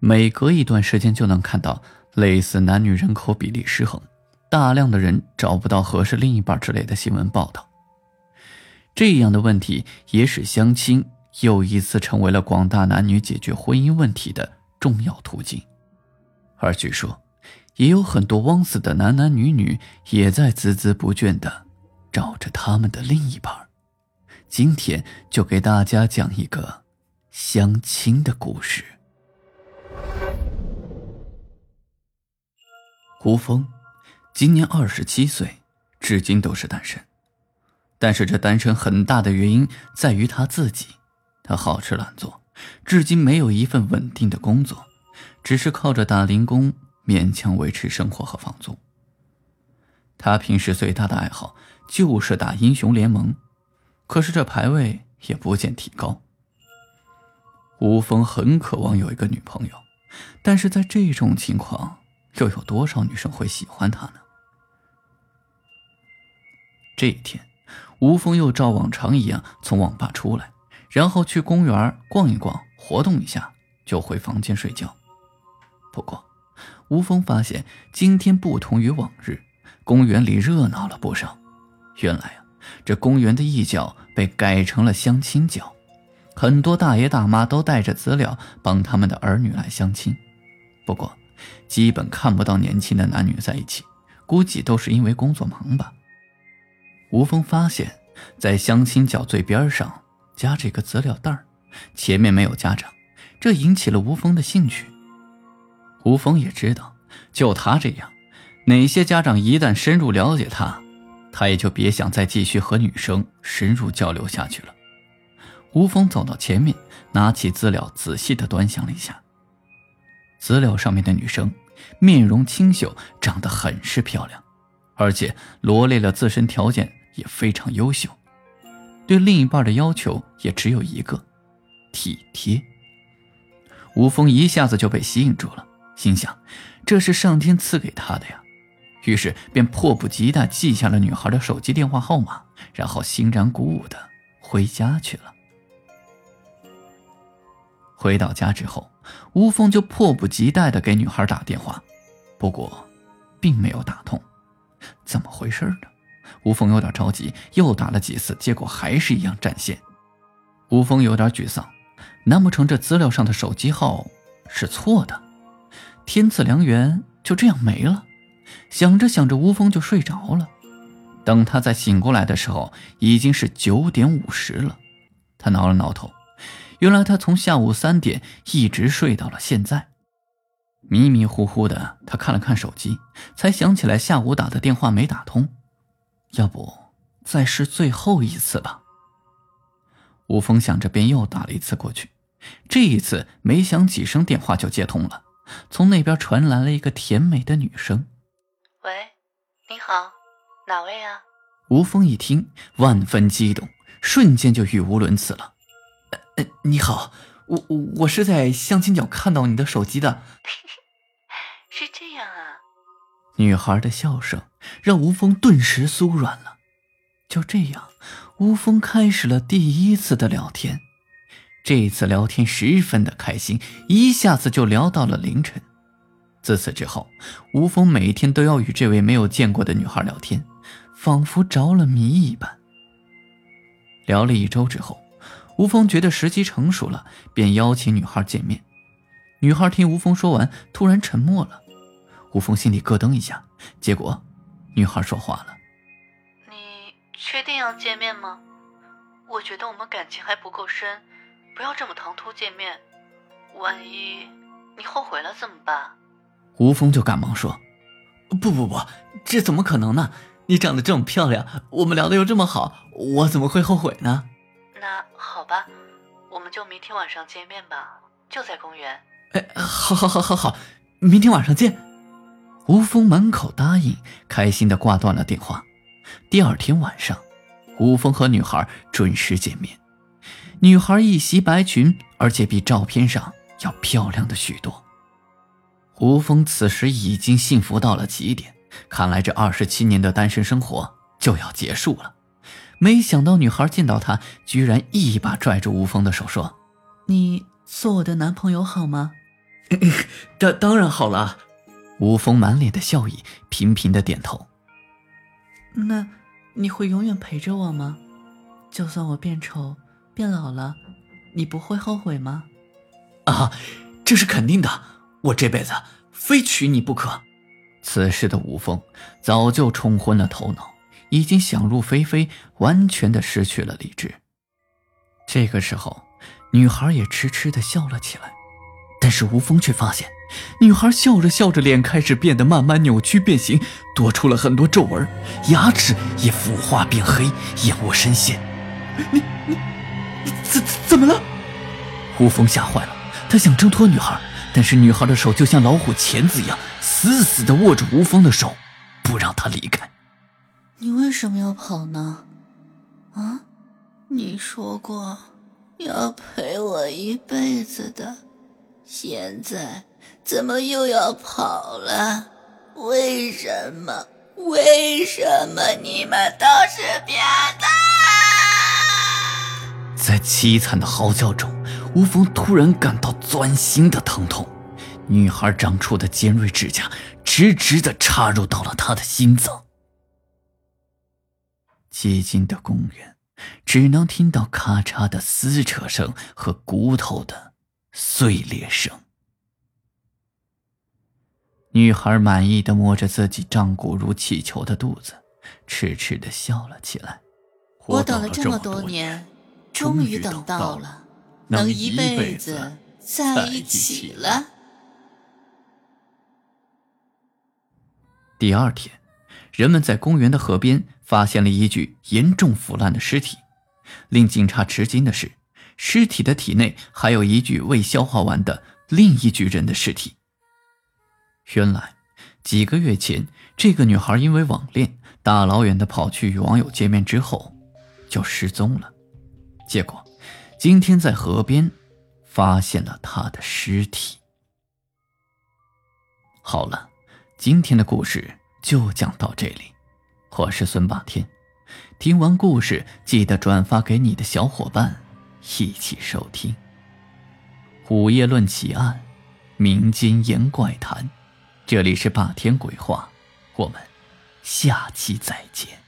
每隔一段时间就能看到类似男女人口比例失衡、大量的人找不到合适另一半之类的新闻报道。这样的问题也使相亲又一次成为了广大男女解决婚姻问题的重要途径。而据说，也有很多枉死的男男女女也在孜孜不倦地找着他们的另一半。今天就给大家讲一个。相亲的故事。胡峰今年二十七岁，至今都是单身。但是这单身很大的原因在于他自己，他好吃懒做，至今没有一份稳定的工作，只是靠着打零工勉强维持生活和房租。他平时最大的爱好就是打英雄联盟，可是这排位也不见提高。吴峰很渴望有一个女朋友，但是在这种情况，又有多少女生会喜欢他呢？这一天，吴峰又照往常一样从网吧出来，然后去公园逛一逛，活动一下，就回房间睡觉。不过，吴峰发现今天不同于往日，公园里热闹了不少。原来啊，这公园的一角被改成了相亲角。很多大爷大妈都带着资料帮他们的儿女来相亲，不过基本看不到年轻的男女在一起，估计都是因为工作忙吧。吴峰发现，在相亲角最边上夹着一个资料袋前面没有家长，这引起了吴峰的兴趣。吴峰也知道，就他这样，哪些家长一旦深入了解他，他也就别想再继续和女生深入交流下去了。吴峰走到前面，拿起资料，仔细的端详了一下。资料上面的女生，面容清秀，长得很是漂亮，而且罗列了自身条件也非常优秀。对另一半的要求也只有一个：体贴。吴峰一下子就被吸引住了，心想这是上天赐给他的呀，于是便迫不及待记下了女孩的手机电话号码，然后欣然鼓舞的回家去了。回到家之后，吴峰就迫不及待的给女孩打电话，不过，并没有打通，怎么回事呢？吴峰有点着急，又打了几次，结果还是一样占线。吴峰有点沮丧，难不成这资料上的手机号是错的？天赐良缘就这样没了？想着想着，吴峰就睡着了。等他再醒过来的时候，已经是九点五十了。他挠了挠头。原来他从下午三点一直睡到了现在，迷迷糊糊的，他看了看手机，才想起来下午打的电话没打通，要不再试最后一次吧。吴峰想着，便又打了一次过去，这一次没响几声，电话就接通了，从那边传来了一个甜美的女声：“喂，你好，哪位啊？”吴峰一听，万分激动，瞬间就语无伦次了。你好，我我是在相亲角看到你的手机的，是这样啊。女孩的笑声让吴峰顿时酥软了。就这样，吴峰开始了第一次的聊天。这次聊天十分的开心，一下子就聊到了凌晨。自此之后，吴峰每天都要与这位没有见过的女孩聊天，仿佛着了迷一般。聊了一周之后。吴峰觉得时机成熟了，便邀请女孩见面。女孩听吴峰说完，突然沉默了。吴峰心里咯噔一下，结果女孩说话了：“你确定要见面吗？我觉得我们感情还不够深，不要这么唐突见面。万一你后悔了怎么办？”吴峰就赶忙说：“不不不，这怎么可能呢？你长得这么漂亮，我们聊得又这么好，我怎么会后悔呢？”那好吧，我们就明天晚上见面吧，就在公园。哎，好，好，好，好，好，明天晚上见。吴峰满口答应，开心的挂断了电话。第二天晚上，吴峰和女孩准时见面。女孩一袭白裙，而且比照片上要漂亮的许多。吴峰此时已经幸福到了极点，看来这二十七年的单身生活就要结束了。没想到女孩见到他，居然一把拽住吴峰的手说：“你做我的男朋友好吗？”“ 当当然好了。”吴峰满脸的笑意，频频的点头。“那你会永远陪着我吗？就算我变丑。”变老了，你不会后悔吗？啊，这是肯定的，我这辈子非娶你不可。此时的吴峰早就冲昏了头脑，已经想入非非，完全的失去了理智。这个时候，女孩也痴痴的笑了起来，但是吴峰却发现，女孩笑着笑着，脸开始变得慢慢扭曲变形，多出了很多皱纹，牙齿也腐化变黑，眼窝深陷。你你你。怎怎么了？吴峰吓坏了，他想挣脱女孩，但是女孩的手就像老虎钳子一样，死死的握住吴峰的手，不让他离开。你为什么要跑呢？啊？你说过要陪我一辈子的，现在怎么又要跑了？为什么？为什么你们都是变态？在凄惨的嚎叫中，吴峰突然感到钻心的疼痛，女孩长出的尖锐指甲直直的插入到了他的心脏。寂静的公园，只能听到咔嚓的撕扯声和骨头的碎裂声。女孩满意的摸着自己胀鼓如气球的肚子，痴痴的笑了起来。我等了这么多年。终于等到了，能一辈子在一起了。第二天，人们在公园的河边发现了一具严重腐烂的尸体。令警察吃惊的是，尸体的体内还有一具未消化完的另一具人的尸体。原来，几个月前，这个女孩因为网恋，大老远的跑去与网友见面之后，就失踪了。结果，今天在河边发现了她的尸体。好了，今天的故事就讲到这里。我是孙霸天，听完故事记得转发给你的小伙伴，一起收听。午夜论奇案，民间言怪谈，这里是霸天鬼话，我们下期再见。